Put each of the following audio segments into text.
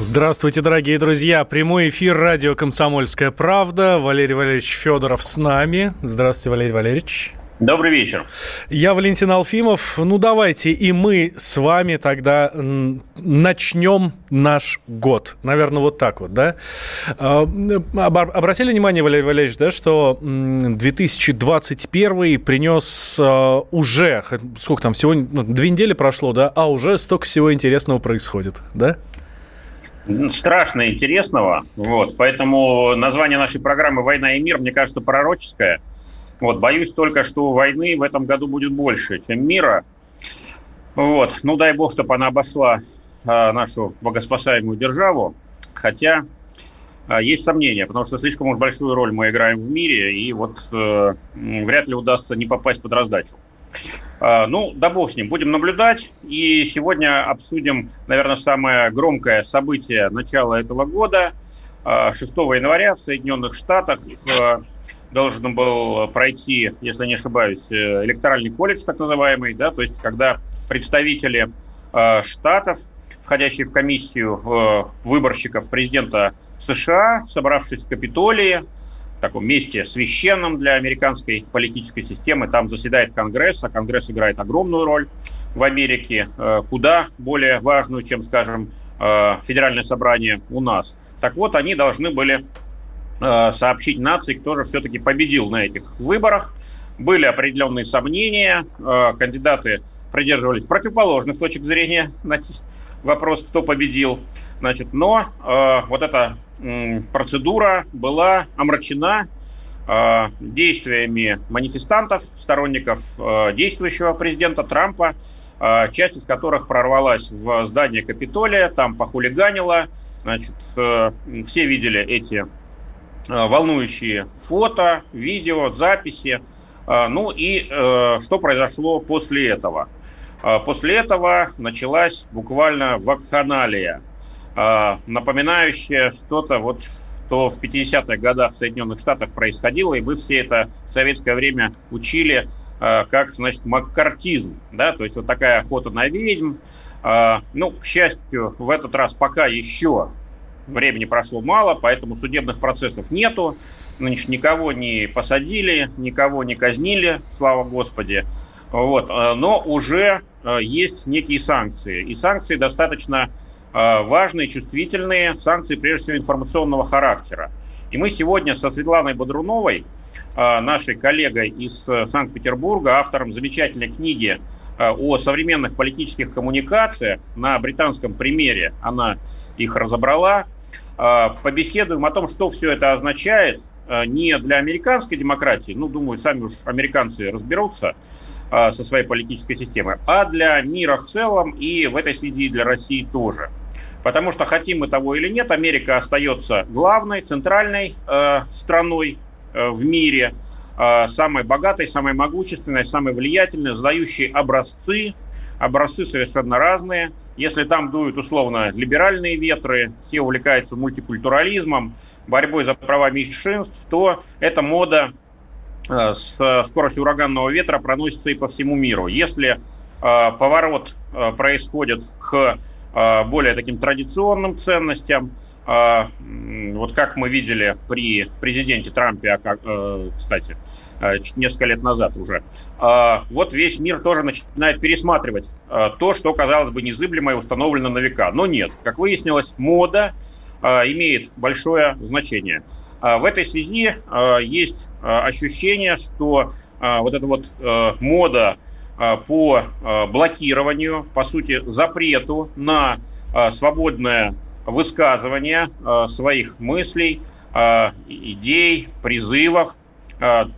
Здравствуйте, дорогие друзья. Прямой эфир радио «Комсомольская правда». Валерий Валерьевич Федоров с нами. Здравствуйте, Валерий Валерьевич. Добрый вечер. Я Валентин Алфимов. Ну, давайте и мы с вами тогда начнем наш год. Наверное, вот так вот, да? А, обратили внимание, Валерий Валерьевич, да, что 2021 принес а, уже, сколько там, всего, ну, две недели прошло, да, а уже столько всего интересного происходит, да? Страшно интересного. Вот, поэтому название нашей программы «Война и мир», мне кажется, пророческое. Вот, боюсь только, что войны в этом году будет больше, чем мира. Вот, ну дай бог, чтобы она обошла а, нашу богоспасаемую державу. Хотя а, есть сомнения, потому что слишком уж большую роль мы играем в мире, и вот э, вряд ли удастся не попасть под раздачу. А, ну, да бог с ним, будем наблюдать. И сегодня обсудим, наверное, самое громкое событие начала этого года. 6 а, января в Соединенных Штатах э, должен был пройти, если не ошибаюсь, э, электоральный колледж, так называемый, да, то есть когда представители э, штатов, входящие в комиссию выборщиков президента США, собравшись в Капитолии, таком месте священном для американской политической системы. Там заседает Конгресс, а Конгресс играет огромную роль в Америке, э, куда более важную, чем, скажем, э, федеральное собрание у нас. Так вот, они должны были э, сообщить нации, кто же все-таки победил на этих выборах. Были определенные сомнения, кандидаты придерживались противоположных точек зрения на вопрос, кто победил. Значит, но вот эта процедура была омрачена а, действиями манифестантов, сторонников а, действующего президента Трампа, а, часть из которых прорвалась в здание Капитолия, там похулиганила. Значит, э, все видели эти волнующие фото, видео, записи. Ну и э, что произошло после этого? После этого началась буквально вакханалия. А, напоминающее что-то, вот, что в 50-х годах в Соединенных Штатах происходило, и мы все это в советское время учили а, как, значит, маккартизм, да, то есть вот такая охота на ведьм. А, ну, к счастью, в этот раз пока еще времени прошло мало, поэтому судебных процессов нету, значит, никого не посадили, никого не казнили, слава Господи. Вот, но уже есть некие санкции, и санкции достаточно важные, чувствительные санкции, прежде всего, информационного характера. И мы сегодня со Светланой Бодруновой, э, нашей коллегой из э, Санкт-Петербурга, автором замечательной книги о современных политических коммуникациях, на британском примере она их разобрала, побеседуем о том, что все это означает не для американской демократии, ну, думаю, сами уж американцы разберутся, со своей политической системой, а для мира в целом и в этой связи для России тоже. Потому что, хотим мы того или нет, Америка остается главной, центральной э, страной э, в мире, э, самой богатой, самой могущественной, самой влиятельной, задающей образцы, образцы совершенно разные. Если там дуют условно либеральные ветры, все увлекаются мультикультурализмом, борьбой за права меньшинств, то эта мода э, с скоростью ураганного ветра проносится и по всему миру. Если э, поворот э, происходит к более таким традиционным ценностям. А, вот как мы видели при президенте Трампе, а э, кстати, э, несколько лет назад уже, вот весь мир тоже начинает пересматривать то, что, казалось бы, незыблемо и установлено на века. Но нет, как выяснилось, мода имеет большое значение. В этой связи есть ощущение, что вот эта вот мода а, по а, блокированию, по сути, запрету на а, свободное высказывание своих мыслей, идей, призывов,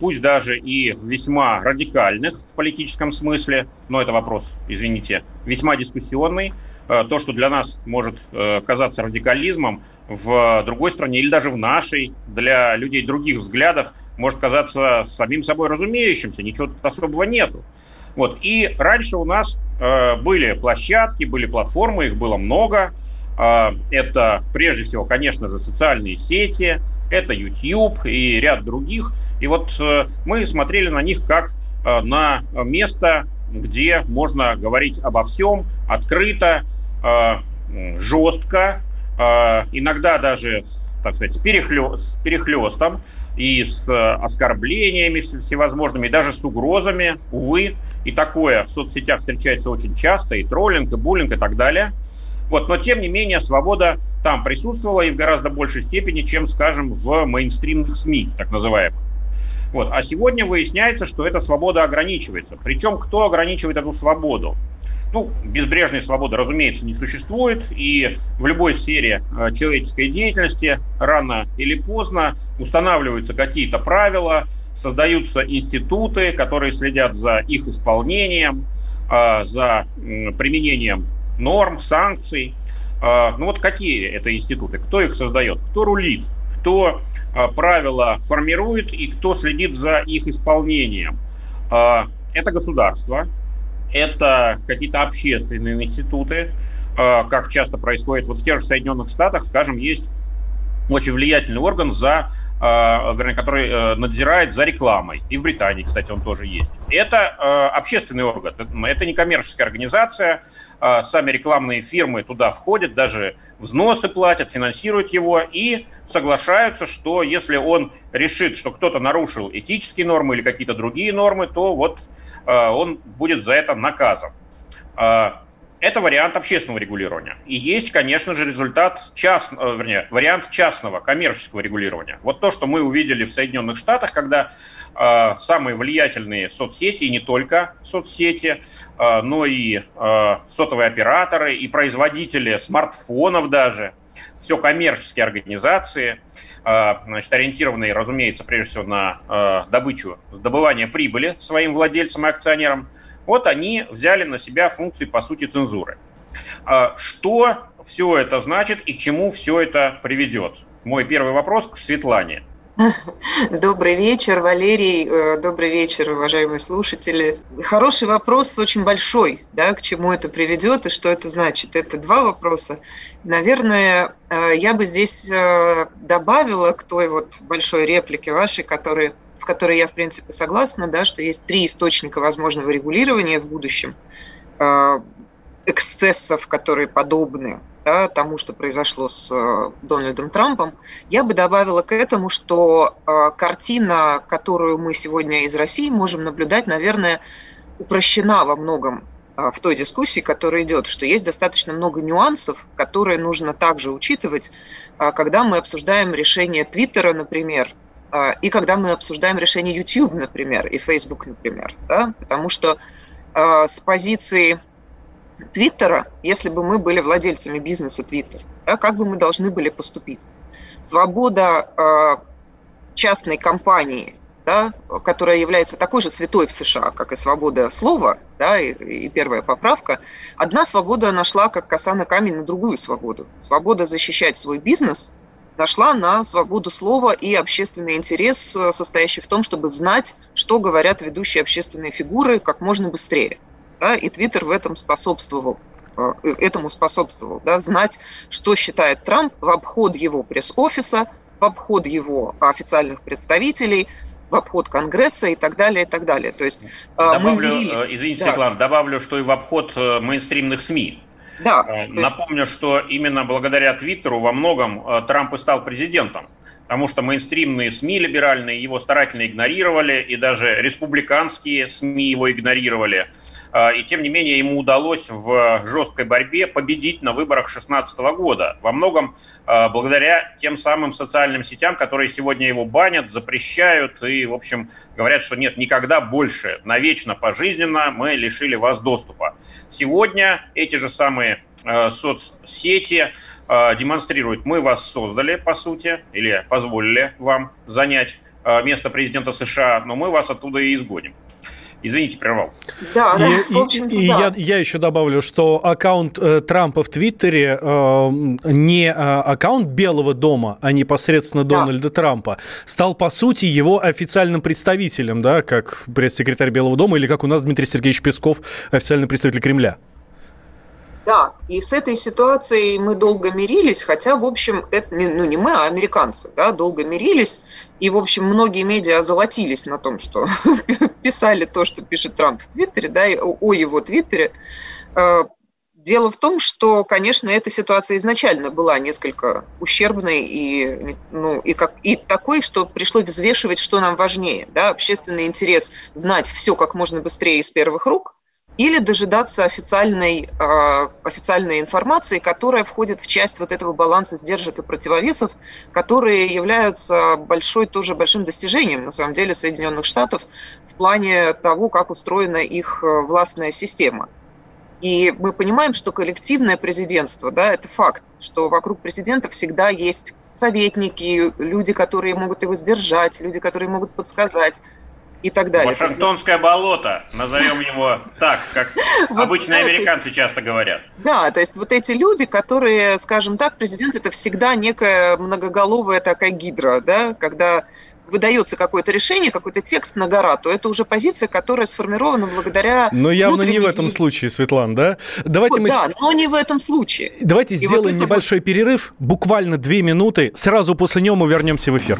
пусть даже и весьма радикальных в политическом смысле, но это вопрос, извините, весьма дискуссионный, то, что для нас может казаться радикализмом, в другой стране или даже в нашей, для людей других взглядов, может казаться самим собой разумеющимся, ничего особого нету. Вот. И раньше у нас э, были площадки, были платформы, их было много. Э, это прежде всего, конечно же, социальные сети, это YouTube и ряд других. И вот э, мы смотрели на них как э, на место, где можно говорить обо всем открыто, э, жестко, э, иногда даже, так сказать, с, перехлё, с перехлестом и с э, оскорблениями всевозможными, и даже с угрозами, увы. И такое в соцсетях встречается очень часто, и троллинг, и буллинг, и так далее. Вот, но тем не менее свобода там присутствовала и в гораздо большей степени, чем, скажем, в мейнстримных СМИ, так называемых. Вот. А сегодня выясняется, что эта свобода ограничивается. Причем кто ограничивает эту свободу? Ну, безбрежной свободы, разумеется, не существует, и в любой сфере э, человеческой деятельности рано или поздно устанавливаются какие-то правила, создаются институты, которые следят за их исполнением, э, за применением норм, санкций. Э, ну вот какие это институты? Кто их создает? Кто рулит? Кто правила формирует и кто следит за их исполнением? Это государство, это какие-то общественные институты, а, как часто происходит вот в тех же Соединенных Штатах, скажем, есть очень влиятельный орган, за, э, вернее, который э, надзирает за рекламой. И в Британии, кстати, он тоже есть. Это э, общественный орган, это не коммерческая организация. Э, сами рекламные фирмы туда входят, даже взносы платят, финансируют его и соглашаются, что если он решит, что кто-то нарушил этические нормы или какие-то другие нормы, то вот э, он будет за это наказан. Это вариант общественного регулирования. И есть, конечно же, результат частного, э, вернее, вариант частного коммерческого регулирования. Вот то, что мы увидели в Соединенных Штатах, когда э, самые влиятельные соцсети, и не только соцсети, э, но и э, сотовые операторы, и производители смартфонов даже, все коммерческие организации, э, значит, ориентированные, разумеется, прежде всего на э, добычу, добывание прибыли своим владельцам и акционерам, вот они взяли на себя функции, по сути, цензуры. А что все это значит и к чему все это приведет? Мой первый вопрос к Светлане. Добрый вечер, Валерий. Э, добрый вечер, уважаемые слушатели. Хороший вопрос, очень большой, да, к чему это приведет и что это значит. Это два вопроса. Наверное, э, я бы здесь э, добавила к той вот большой реплике вашей, которая с которой я, в принципе, согласна, да, что есть три источника возможного регулирования в будущем эксцессов, которые подобны да, тому, что произошло с э, Дональдом Трампом, я бы добавила к этому, что э, картина, которую мы сегодня из России можем наблюдать, наверное, упрощена во многом в той дискуссии, которая идет, что есть достаточно много нюансов, которые нужно также учитывать, когда мы обсуждаем решение Твиттера, например, и когда мы обсуждаем решение YouTube, например, и Facebook, например, да, потому что э, с позиции Твиттера, если бы мы были владельцами бизнеса Твиттер, да, как бы мы должны были поступить? Свобода э, частной компании, да, которая является такой же святой в США, как и свобода слова, да, и, и первая поправка, одна свобода нашла как коса на камень на другую свободу. Свобода защищать свой бизнес – нашла на свободу слова и общественный интерес, э, состоящий в том, чтобы знать, что говорят ведущие общественные фигуры как можно быстрее. Да, и Твиттер в этом способствовал э, э, этому способствовал, да, знать, что считает Трамп в обход его пресс-офиса, в обход его официальных представителей, в обход Конгресса и так далее, и так далее. То есть добавлю, мы извините, да. Светлана, добавлю, что и в обход мейнстримных СМИ. Да. Э, напомню, что именно благодаря Твиттеру во многом э, Трамп и стал президентом потому что мейнстримные СМИ либеральные его старательно игнорировали, и даже республиканские СМИ его игнорировали. А, и тем не менее ему удалось в жесткой борьбе победить на выборах 2016 года. Во многом а, благодаря тем самым социальным сетям, которые сегодня его банят, запрещают и, в общем, говорят, что нет, никогда больше, навечно, пожизненно мы лишили вас доступа. Сегодня эти же самые соцсети демонстрируют, мы вас создали, по сути, или позволили вам занять место президента США, но мы вас оттуда и изгоним. Извините, прервал. Да, да, и, и, и да. Я, я еще добавлю, что аккаунт э, Трампа в Твиттере э, не э, аккаунт Белого дома, а непосредственно да. Дональда Трампа, стал, по сути, его официальным представителем, да, как пресс-секретарь Белого дома, или как у нас Дмитрий Сергеевич Песков, официальный представитель Кремля. Да, и с этой ситуацией мы долго мирились, хотя, в общем, это не, ну, не мы, а американцы, да, долго мирились, и, в общем, многие медиа озолотились на том, что писали то, что пишет Трамп в Твиттере, да, о его Твиттере. Э, дело в том, что, конечно, эта ситуация изначально была несколько ущербной и, ну, и, как, и такой, что пришлось взвешивать, что нам важнее. Да? Общественный интерес знать все как можно быстрее из первых рук – или дожидаться официальной, э, официальной информации, которая входит в часть вот этого баланса сдержек и противовесов, которые являются большой, тоже большим достижением, на самом деле, Соединенных Штатов в плане того, как устроена их э, властная система. И мы понимаем, что коллективное президентство, да, это факт, что вокруг президента всегда есть советники, люди, которые могут его сдержать, люди, которые могут подсказать, и так далее. Вашингтонское болото, назовем его так, как обычно американцы часто говорят. Да, то есть вот эти люди, которые, скажем так, президент это всегда некая многоголовая такая гидра, да, когда выдается какое-то решение, какой-то текст на гора, то это уже позиция, которая сформирована благодаря... Но явно не в этом случае, Светлана, да? Давайте вот, мы... Да, но не в этом случае. Давайте И сделаем вот небольшой вот... перерыв, буквально две минуты. Сразу после него мы вернемся в эфир.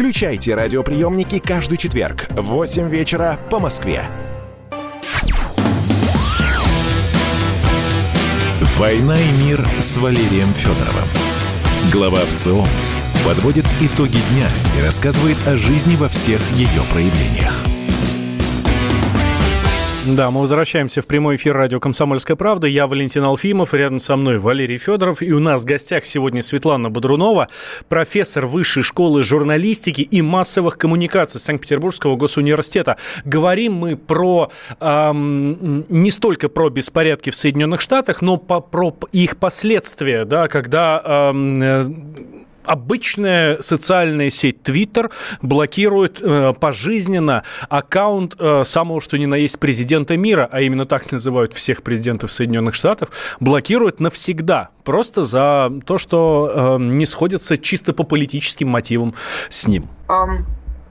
Включайте радиоприемники каждый четверг в 8 вечера по Москве. «Война и мир» с Валерием Федоровым. Глава ВЦО подводит итоги дня и рассказывает о жизни во всех ее проявлениях. Да, мы возвращаемся в прямой эфир радио «Комсомольская правда». Я Валентин Алфимов, рядом со мной Валерий Федоров. И у нас в гостях сегодня Светлана Бодрунова, профессор Высшей школы журналистики и массовых коммуникаций Санкт-Петербургского госуниверситета. Говорим мы про эм, не столько про беспорядки в Соединенных Штатах, но по, про их последствия, да, когда эм, обычная социальная сеть Twitter блокирует э, пожизненно аккаунт э, самого что ни на есть президента мира, а именно так называют всех президентов Соединенных Штатов, блокирует навсегда, просто за то, что э, не сходятся чисто по политическим мотивам с ним. Um...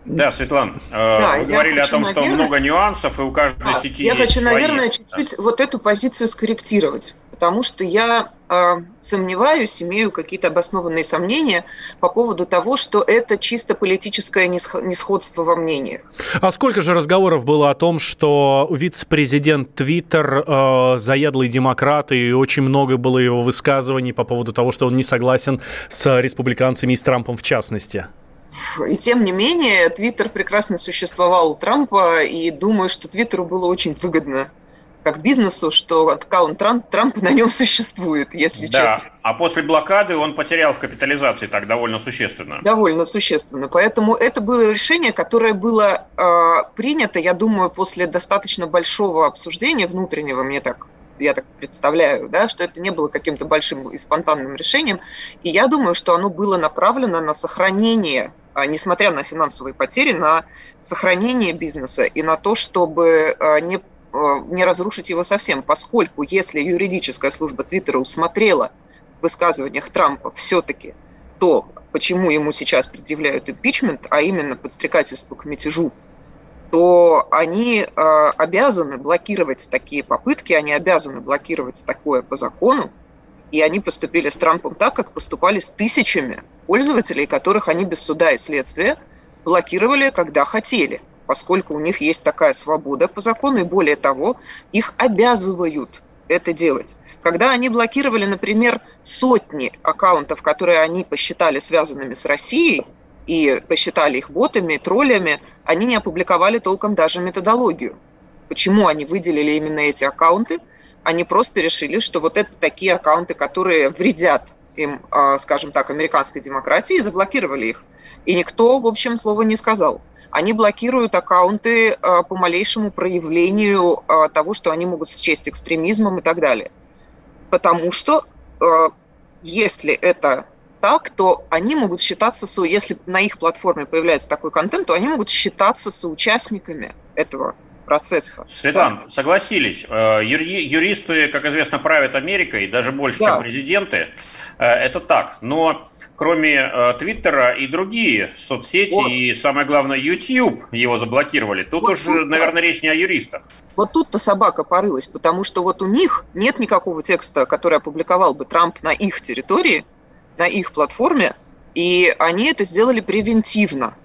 Да, Светлана, э, да, вы говорили о том, наверное... что много нюансов, и у каждой да, сети Я есть хочу, свои. наверное, чуть-чуть да. вот эту позицию скорректировать потому что я э, сомневаюсь, имею какие-то обоснованные сомнения по поводу того, что это чисто политическое несходство во мнениях. А сколько же разговоров было о том, что вице-президент Твиттер э, заядлый демократ, и очень много было его высказываний по поводу того, что он не согласен с республиканцами и с Трампом в частности? И тем не менее, Твиттер прекрасно существовал у Трампа, и думаю, что Твиттеру было очень выгодно как бизнесу, что аккаунт Трамп, Трампа на нем существует, если да. честно. А после блокады он потерял в капитализации так довольно существенно. Довольно существенно. Поэтому это было решение, которое было э, принято, я думаю, после достаточно большого обсуждения внутреннего, мне так я так представляю, да, что это не было каким-то большим и спонтанным решением. И я думаю, что оно было направлено на сохранение а, несмотря на финансовые потери, на сохранение бизнеса и на то, чтобы а, не, не разрушить его совсем, поскольку если юридическая служба Твиттера усмотрела в высказываниях Трампа все-таки то, почему ему сейчас предъявляют импичмент, а именно подстрекательство к мятежу, то они э, обязаны блокировать такие попытки, они обязаны блокировать такое по закону, и они поступили с Трампом так, как поступали с тысячами пользователей, которых они без суда и следствия блокировали, когда хотели, поскольку у них есть такая свобода по закону, и более того, их обязывают это делать. Когда они блокировали, например, сотни аккаунтов, которые они посчитали связанными с Россией, и посчитали их ботами, троллями, они не опубликовали толком даже методологию. Почему они выделили именно эти аккаунты? Они просто решили, что вот это такие аккаунты, которые вредят им, а, скажем так, американской демократии, и заблокировали их. И никто, в общем, слова не сказал. Они блокируют аккаунты а, по малейшему проявлению а, того, что они могут счесть экстремизмом и так далее. Потому что если это так, то они могут считаться, если на их платформе появляется такой контент, то они могут считаться соучастниками этого процесса. Светлана, да. согласились. Э, юри, юристы, как известно, правят Америкой, даже больше, да. чем президенты. Э, это так. Но кроме э, Твиттера и другие соцсети, вот. и самое главное, YouTube его заблокировали. Тут вот уже, тут, наверное, речь не о юристах. Вот тут-то собака порылась, потому что вот у них нет никакого текста, который опубликовал бы Трамп на их территории, на их платформе, и они это сделали превентивно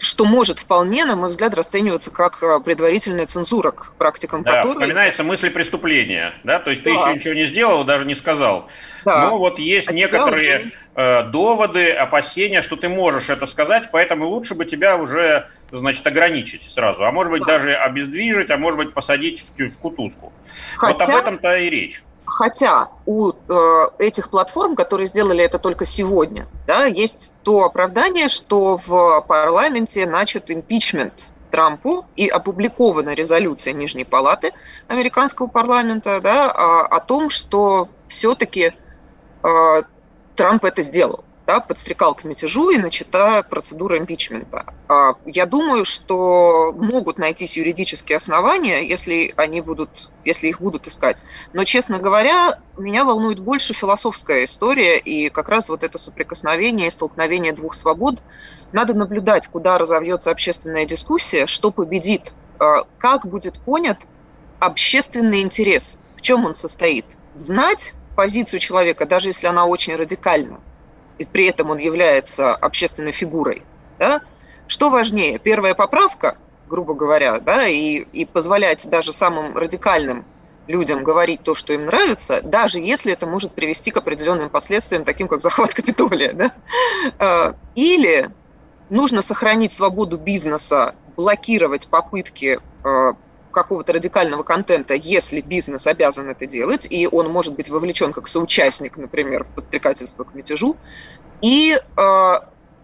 что может вполне, на мой взгляд, расцениваться как а, предварительная цензура к практикам да, которой... вспоминается мысль преступления, да, то есть да. ты еще ничего не сделал, даже не сказал. Да. Но вот есть а некоторые уже... Э, доводы, опасения, что ты можешь это сказать, поэтому лучше бы тебя уже, значит, ограничить сразу, а может быть да. даже обездвижить, а может быть посадить в, в кутузку. Хотя... Вот об этом-то и речь. Хотя у э, этих платформ, которые сделали это только сегодня, да, есть то оправдание, что в парламенте начат импичмент Трампу и опубликована резолюция Нижней Палаты американского парламента да, о, о том, что все-таки э, Трамп это сделал да, подстрекал к мятежу и начата процедура импичмента. А, я думаю, что могут найтись юридические основания, если они будут, если их будут искать. Но, честно говоря, меня волнует больше философская история и как раз вот это соприкосновение и столкновение двух свобод. Надо наблюдать, куда разовьется общественная дискуссия, что победит, а, как будет понят общественный интерес, в чем он состоит. Знать позицию человека, даже если она очень радикальна, и при этом он является общественной фигурой, да, что важнее, первая поправка, грубо говоря, да, и, и позволять даже самым радикальным людям говорить то, что им нравится, даже если это может привести к определенным последствиям, таким как захват Капитолия. Да? А, или нужно сохранить свободу бизнеса, блокировать попытки а, какого-то радикального контента, если бизнес обязан это делать, и он может быть вовлечен как соучастник, например, в подстрекательство к мятежу. И, э,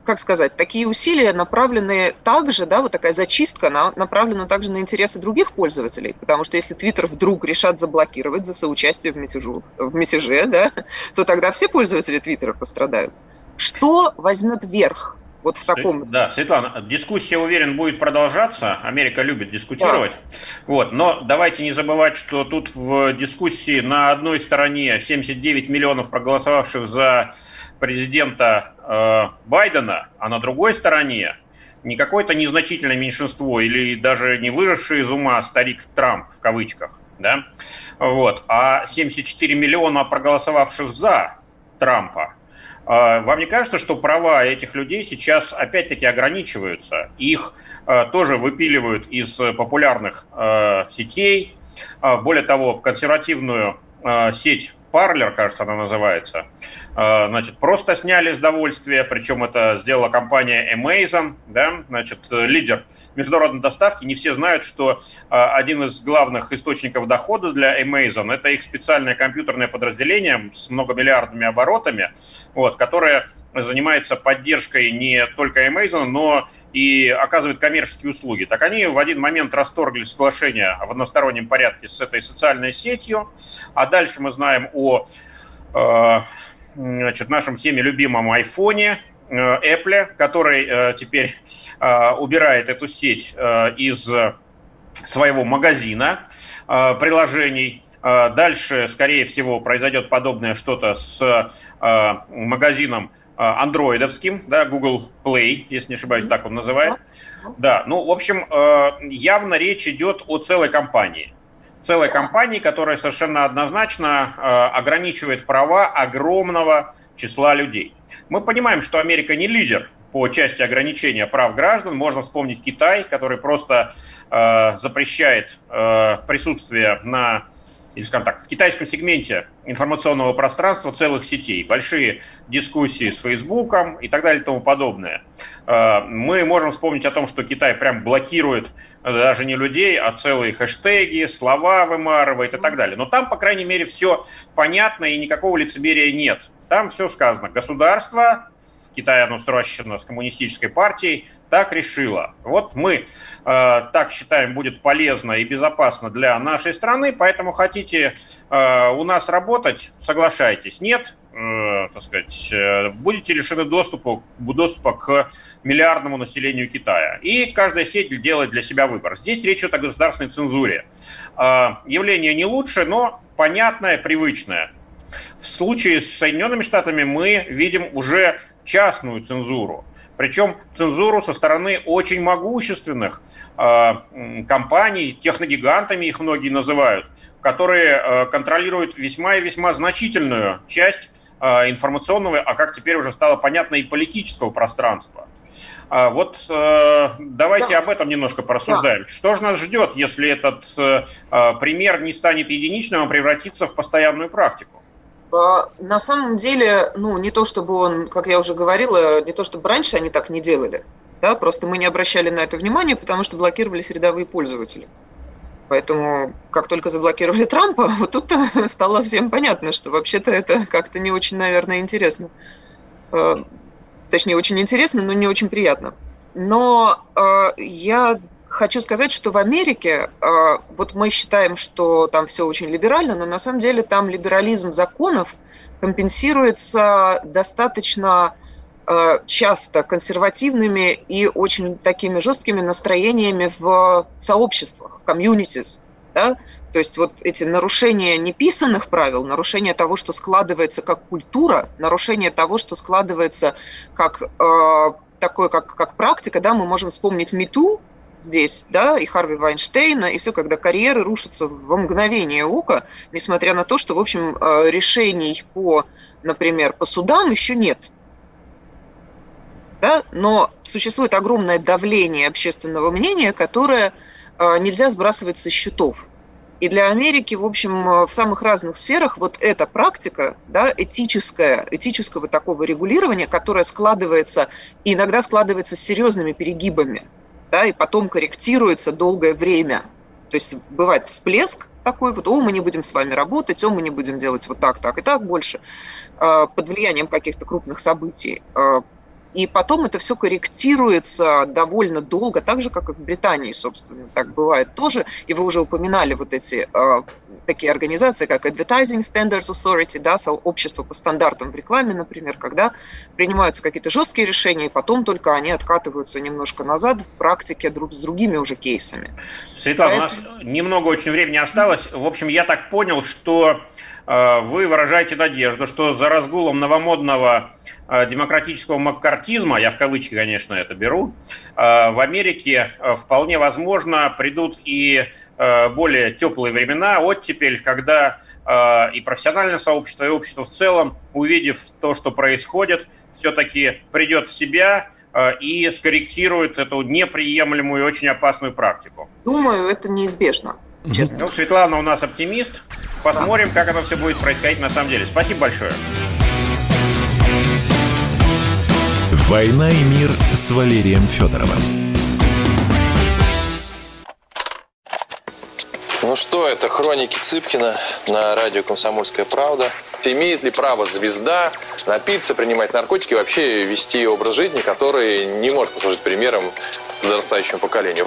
как сказать, такие усилия направлены также, да, вот такая зачистка, она направлена также на интересы других пользователей, потому что если Твиттер вдруг решат заблокировать за соучастие в, мятежу, в мятеже, да, то тогда все пользователи Твиттера пострадают. Что возьмет верх? Вот в таком... Да, Светлана, дискуссия, уверен, будет продолжаться. Америка любит дискутировать. Да. Вот, но давайте не забывать, что тут в дискуссии на одной стороне 79 миллионов проголосовавших за президента э, Байдена, а на другой стороне не какое-то незначительное меньшинство или даже не выросший из ума старик Трамп в кавычках, да, вот, а 74 миллиона проголосовавших за Трампа. А, вам не кажется, что права этих людей сейчас опять-таки ограничиваются? Их а, тоже выпиливают из популярных а, сетей. Более того, консервативную сеть Parler, кажется, она называется. А, значит, просто сняли с довольствия, причем это сделала компания Amazon, да, значит, лидер международной доставки. Не все знают, что а, один из главных источников дохода для Amazon – это их специальное компьютерное подразделение с многомиллиардными оборотами, вот, которое занимается поддержкой не только Amazon, но и оказывает коммерческие услуги. Так они в один момент расторгли соглашение в одностороннем порядке с этой социальной сетью, а дальше мы знаем о э, значит, нашем всеми любимом айфоне, Apple, который теперь убирает эту сеть из своего магазина приложений. Дальше, скорее всего, произойдет подобное что-то с магазином андроидовским, да, Google Play, если не ошибаюсь, так он называет. Да, ну, в общем, явно речь идет о целой компании целой компании, которая совершенно однозначно э, ограничивает права огромного числа людей. Мы понимаем, что Америка не лидер по части ограничения прав граждан. Можно вспомнить Китай, который просто э, запрещает э, присутствие на или, скажем так, в китайском сегменте информационного пространства целых сетей, большие дискуссии с Фейсбуком и так далее и тому подобное. Э, мы можем вспомнить о том, что Китай прям блокирует э, даже не людей, а целые хэштеги, слова вымарывает и так далее. Но там, по крайней мере, все понятно и никакого лицемерия нет. Там все сказано. Государство Китае оно сращено с коммунистической партией, так решила. Вот мы э, так считаем, будет полезно и безопасно для нашей страны, поэтому хотите э, у нас работать, соглашайтесь. Нет, э, так сказать, э, будете лишены доступа, доступа к миллиардному населению Китая. И каждая сеть делает для себя выбор. Здесь речь идет о государственной цензуре. Э, явление не лучше, но понятное, привычное. В случае с Соединенными Штатами мы видим уже частную цензуру. Причем цензуру со стороны очень могущественных э, компаний, техногигантами их многие называют, которые э, контролируют весьма и весьма значительную часть э, информационного, а как теперь уже стало понятно, и политического пространства. А вот э, давайте да. об этом немножко порассуждаем. Да. Что же нас ждет, если этот э, пример не станет единичным, а превратится в постоянную практику? А, на самом деле, ну, не то чтобы он, как я уже говорила, не то чтобы раньше они так не делали, да, просто мы не обращали на это внимания, потому что блокировались рядовые пользователи. Поэтому, как только заблокировали Трампа, вот тут стало всем понятно, что вообще-то это как-то не очень, наверное, интересно. А, точнее, очень интересно, но не очень приятно. Но а, я хочу сказать, что в Америке, а, вот мы считаем, что там все очень либерально, но на самом деле там либерализм законов компенсируется достаточно а, часто консервативными и очень такими жесткими настроениями в сообществах, комьюнитис, да? То есть вот эти нарушения неписанных правил, нарушение того, что складывается как культура, нарушение того, что складывается как э, такое, как, как практика, да, мы можем вспомнить МИТУ, здесь, да, и Харви Вайнштейна, и все, когда карьеры рушатся во мгновение ока, несмотря на то, что, в общем, э, решений по, например, по судам еще нет. Да? Но существует огромное давление общественного мнения, которое э, нельзя сбрасывать со счетов. И для Америки, в общем, э, в самых разных сферах вот эта практика, да, этическая, этического такого регулирования, которая складывается, иногда складывается с серьезными перегибами – да, и потом корректируется долгое время. То есть бывает всплеск такой, вот, о, мы не будем с вами работать, о, мы не будем делать вот так, так и так больше, э, под влиянием каких-то крупных событий. Э, и потом это все корректируется довольно долго, так же, как и в Британии, собственно, так бывает тоже. И вы уже упоминали вот эти э, такие организации, как Advertising Standards Authority, да, сообщество по стандартам в рекламе, например, когда принимаются какие-то жесткие решения, и потом только они откатываются немножко назад в практике друг с другими уже кейсами. Светлана, Поэтому... у нас немного очень времени осталось. В общем, я так понял, что вы выражаете надежду, что за разгулом новомодного Э, демократического маккартизма, я в кавычки, конечно, это беру, э, в Америке э, вполне возможно придут и более теплые времена, оттепель, когда и профессиональное сообщество, и общество в целом, увидев то, что происходит, все-таки придет в себя и скорректирует эту неприемлемую и очень опасную практику. Думаю, это неизбежно. Честно. Ну, Светлана у нас оптимист. Посмотрим, как это все будет происходить на самом деле. Спасибо большое. «Война и мир» с Валерием Федоровым. Ну что, это хроники Цыпкина на радио «Комсомольская правда». Имеет ли право звезда напиться, принимать наркотики и вообще вести образ жизни, который не может послужить примером подрастающему поколению?